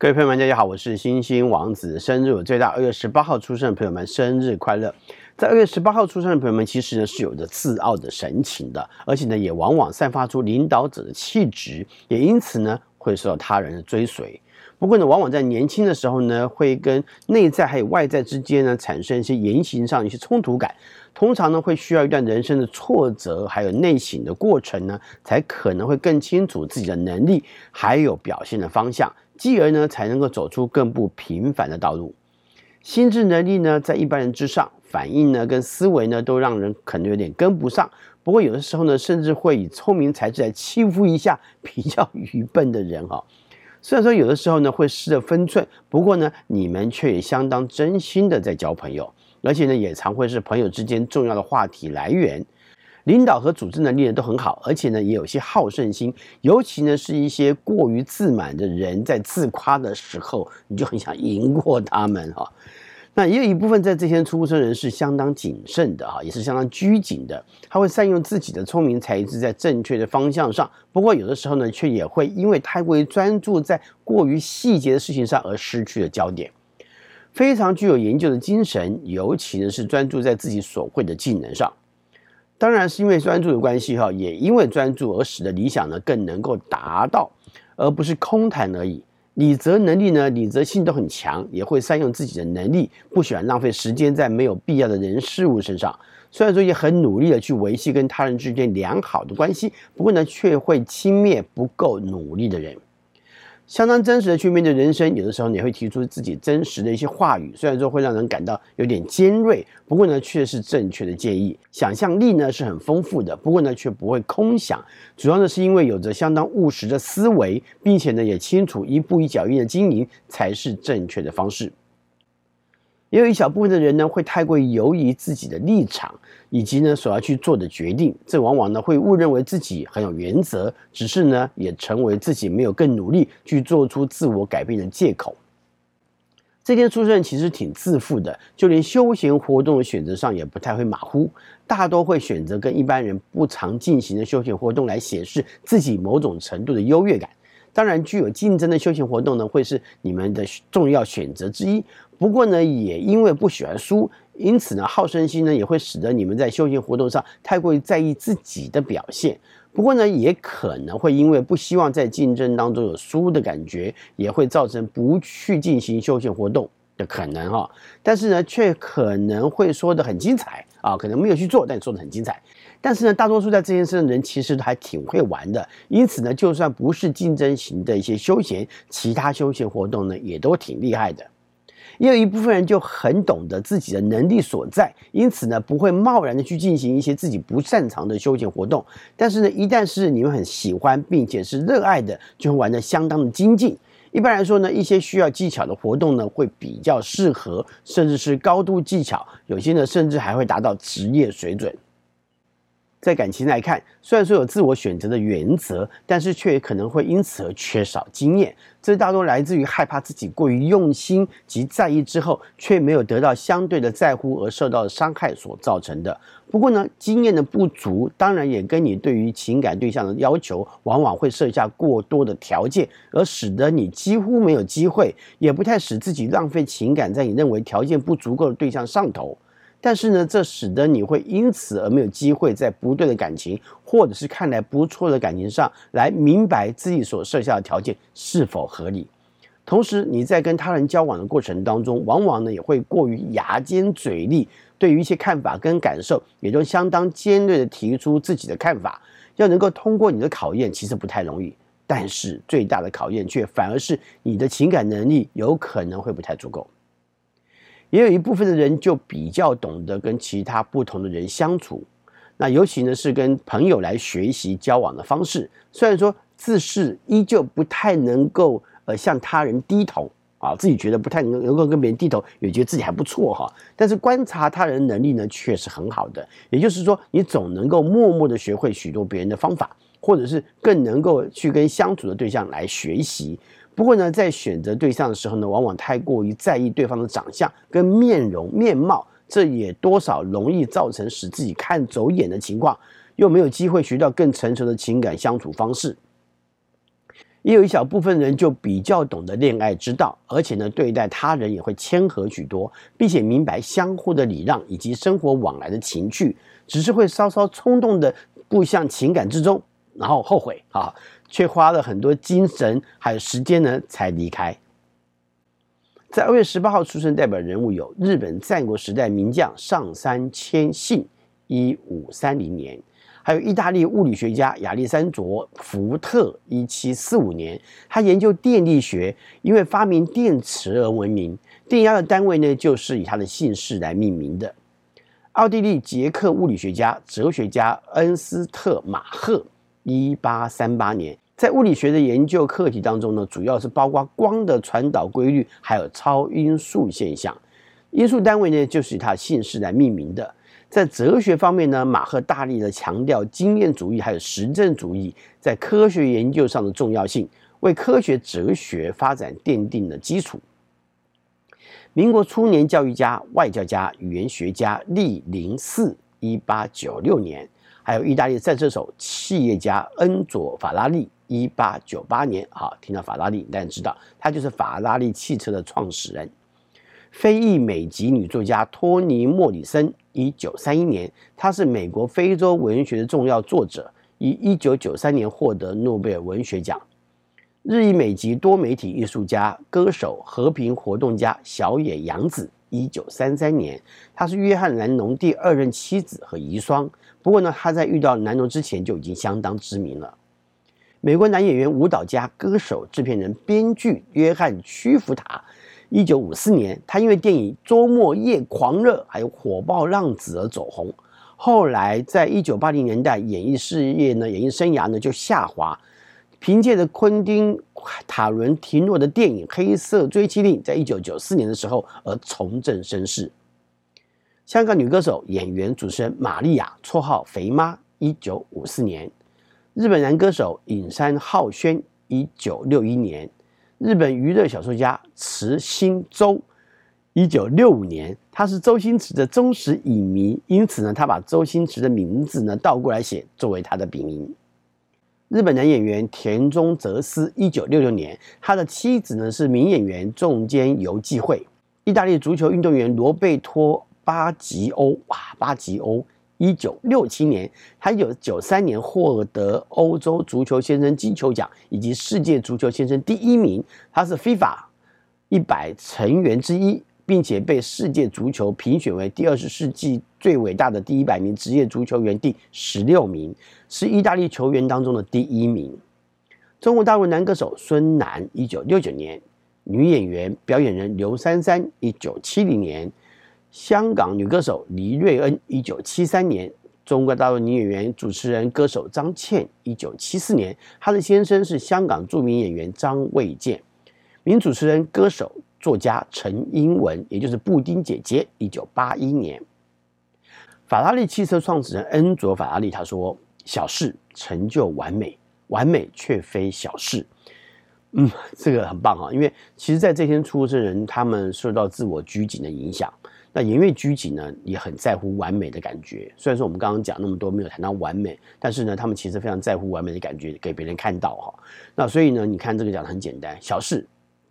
各位朋友们，大家好，我是星星王子，生日我最大，二月十八号出生的朋友们，生日快乐！在二月十八号出生的朋友们，其实呢是有着自傲的神情的，而且呢也往往散发出领导者的气质，也因此呢会受到他人的追随。不过呢，往往在年轻的时候呢，会跟内在还有外在之间呢产生一些言行上一些冲突感。通常呢，会需要一段人生的挫折，还有内省的过程呢，才可能会更清楚自己的能力，还有表现的方向，继而呢，才能够走出更不平凡的道路。心智能力呢，在一般人之上，反应呢跟思维呢，都让人可能有点跟不上。不过有的时候呢，甚至会以聪明才智来欺负一下比较愚笨的人哈。虽然说有的时候呢，会失了分寸，不过呢，你们却也相当真心的在交朋友。而且呢，也常会是朋友之间重要的话题来源。领导和组织能力呢都很好，而且呢也有些好胜心。尤其呢是一些过于自满的人，在自夸的时候，你就很想赢过他们哈。那也有一部分在这些出生人是相当谨慎的哈，也是相当拘谨的。他会善用自己的聪明才智在正确的方向上，不过有的时候呢，却也会因为太过于专注在过于细节的事情上而失去了焦点。非常具有研究的精神，尤其呢是专注在自己所会的技能上。当然是因为专注的关系哈，也因为专注而使得理想呢更能够达到，而不是空谈而已。理则能力呢，理则性都很强，也会善用自己的能力，不喜欢浪费时间在没有必要的人事物身上。虽然说也很努力的去维系跟他人之间良好的关系，不过呢，却会轻蔑不够努力的人。相当真实的去面对人生，有的时候你会提出自己真实的一些话语，虽然说会让人感到有点尖锐，不过呢，却是正确的建议。想象力呢是很丰富的，不过呢却不会空想，主要呢是因为有着相当务实的思维，并且呢也清楚一步一脚印的经营才是正确的方式。也有一小部分的人呢，会太过于犹疑自己的立场，以及呢所要去做的决定，这往往呢会误认为自己很有原则，只是呢也成为自己没有更努力去做出自我改变的借口。这些出生人其实挺自负的，就连休闲活动的选择上也不太会马虎，大多会选择跟一般人不常进行的休闲活动来显示自己某种程度的优越感。当然，具有竞争的休闲活动呢，会是你们的重要选择之一。不过呢，也因为不喜欢输，因此呢，好胜心呢也会使得你们在休闲活动上太过于在意自己的表现。不过呢，也可能会因为不希望在竞争当中有输的感觉，也会造成不去进行休闲活动的可能哈。但是呢，却可能会说得很精彩啊，可能没有去做，但说得很精彩。但是呢，大多数在这件事的人其实还挺会玩的，因此呢，就算不是竞争型的一些休闲，其他休闲活动呢，也都挺厉害的。也有一部分人就很懂得自己的能力所在，因此呢，不会贸然的去进行一些自己不擅长的休闲活动。但是呢，一旦是你们很喜欢并且是热爱的，就会玩得相当的精进。一般来说呢，一些需要技巧的活动呢，会比较适合，甚至是高度技巧，有些呢，甚至还会达到职业水准。在感情来看，虽然说有自我选择的原则，但是却也可能会因此而缺少经验。这大多来自于害怕自己过于用心及在意之后，却没有得到相对的在乎而受到的伤害所造成的。不过呢，经验的不足，当然也跟你对于情感对象的要求，往往会设下过多的条件，而使得你几乎没有机会，也不太使自己浪费情感在你认为条件不足够的对象上头。但是呢，这使得你会因此而没有机会在不对的感情，或者是看来不错的感情上来明白自己所设下的条件是否合理。同时，你在跟他人交往的过程当中，往往呢也会过于牙尖嘴利，对于一些看法跟感受，也都相当尖锐地提出自己的看法。要能够通过你的考验，其实不太容易。但是最大的考验却反而是你的情感能力有可能会不太足够。也有一部分的人就比较懂得跟其他不同的人相处，那尤其呢是跟朋友来学习交往的方式。虽然说自视依旧不太能够呃向他人低头啊，自己觉得不太能能够跟别人低头，也觉得自己还不错哈。但是观察他人能力呢却是很好的，也就是说你总能够默默的学会许多别人的方法，或者是更能够去跟相处的对象来学习。不过呢，在选择对象的时候呢，往往太过于在意对方的长相跟面容面貌，这也多少容易造成使自己看走眼的情况，又没有机会学到更成熟的情感相处方式。也有一小部分人就比较懂得恋爱之道，而且呢，对待他人也会谦和许多，并且明白相互的礼让以及生活往来的情趣，只是会稍稍冲动的步向情感之中，然后后悔啊，却花了很多精神还有时间呢才离开。在二月十八号出生代表人物有日本战国时代名将上杉谦信，一五三零年。还有意大利物理学家亚历山卓·福特，一七四五年，他研究电力学，因为发明电池而闻名。电压的单位呢，就是以他的姓氏来命名的。奥地利捷克物理学家、哲学家恩斯特·马赫，一八三八年，在物理学的研究课题当中呢，主要是包括光的传导规律，还有超音速现象。音速单位呢，就是以他的姓氏来命名的。在哲学方面呢，马赫大力的强调经验主义还有实证主义在科学研究上的重要性，为科学哲学发展奠定了基础。民国初年，教育家、外交家、语言学家厉林寺，一八九六年；还有意大利赛车手、企业家恩佐法拉利，一八九八年。好，听到法拉利，大家知道他就是法拉利汽车的创始人。非裔美籍女作家托尼·莫里森，一九三一年，她是美国非洲文学的重要作者，于一九九三年获得诺贝尔文学奖。日裔美籍多媒体艺术家、歌手、和平活动家小野洋子，一九三三年，她是约翰·南农第二任妻子和遗孀。不过呢，她在遇到南农之前就已经相当知名了。美国男演员、舞蹈家、歌手、制片人、编剧约翰·屈服塔。一九五四年，他因为电影《周末夜狂热》还有《火爆浪子》而走红。后来，在一九八零年代，演艺事业呢，演艺生涯呢就下滑。凭借着昆汀·塔伦提诺的电影《黑色追缉令》，在一九九四年的时候而重振声势。香港女歌手、演员、主持人玛丽亚，绰号“肥妈”，一九五四年。日本男歌手影山浩宣，一九六一年。日本娱乐小说家池新周，一九六五年，他是周星驰的忠实影迷，因此呢，他把周星驰的名字呢倒过来写，作为他的笔名。日本男演员田中哲司，一九六六年，他的妻子呢是名演员仲间由纪惠。意大利足球运动员罗贝托巴吉欧，哇，巴吉欧。一九六七年，他一九九三年获得欧洲足球先生金球奖以及世界足球先生第一名。他是 FIFA 一百成员之一，并且被世界足球评选为第二十世纪最伟大的第一百名职业足球员第十六名，是意大利球员当中的第一名。中国大陆男歌手孙楠，一九六九年；女演员、表演人刘珊珊，一九七零年。香港女歌手黎瑞恩，一九七三年；中国大陆女演员、主持人、歌手张倩，一九七四年。她的先生是香港著名演员张卫健。名主持人、歌手、作家陈英文，也就是布丁姐姐，一九八一年。法拉利汽车创始人恩佐法拉利他说：“小事成就完美，完美却非小事。”嗯，这个很棒啊，因为其实在这天出生人，他们受到自我拘谨的影响。那严越拘谨呢，也很在乎完美的感觉。虽然说我们刚刚讲那么多没有谈到完美，但是呢，他们其实非常在乎完美的感觉，给别人看到哈。那所以呢，你看这个讲的很简单，小事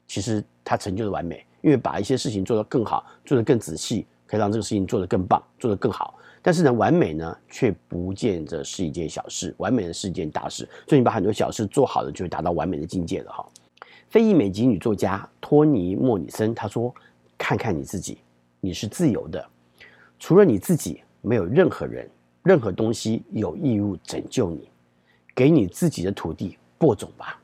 其实它成就的完美，因为把一些事情做得更好，做得更仔细，可以让这个事情做得更棒，做得更好。但是呢，完美呢却不见得是一件小事，完美的是一件大事。所以你把很多小事做好了，就会达到完美的境界了哈。非裔美籍女作家托尼·莫里森她说：“看看你自己。”你是自由的，除了你自己，没有任何人、任何东西有义务拯救你。给你自己的土地播种吧。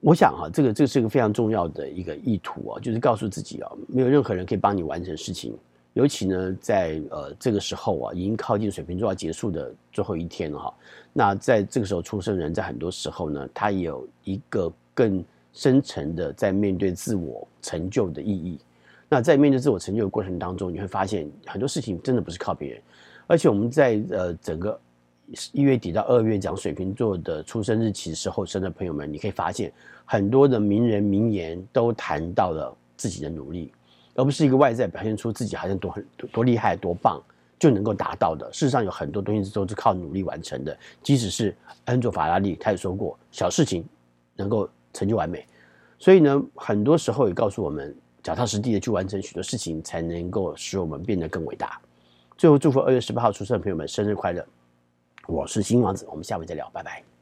我想哈，这个这是一个非常重要的一个意图啊，就是告诉自己啊，没有任何人可以帮你完成事情。尤其呢，在呃这个时候啊，已经靠近水瓶座要结束的最后一天了哈。那在这个时候出生人，在很多时候呢，他有一个更深层的在面对自我成就的意义。那在面对自我成就的过程当中，你会发现很多事情真的不是靠别人，而且我们在呃整个一月底到二月讲水瓶座的出生日期时候生的朋友们，你可以发现很多的名人名言都谈到了自己的努力，而不是一个外在表现出自己好像多很多多厉害多棒就能够达到的。事实上有很多东西都是靠努力完成的，即使是恩佐法拉利他也说过，小事情能够成就完美。所以呢，很多时候也告诉我们，脚踏实地的去完成许多事情，才能够使我们变得更伟大。最后，祝福二月十八号出生的朋友们生日快乐！我是新王子，我们下回再聊，拜拜。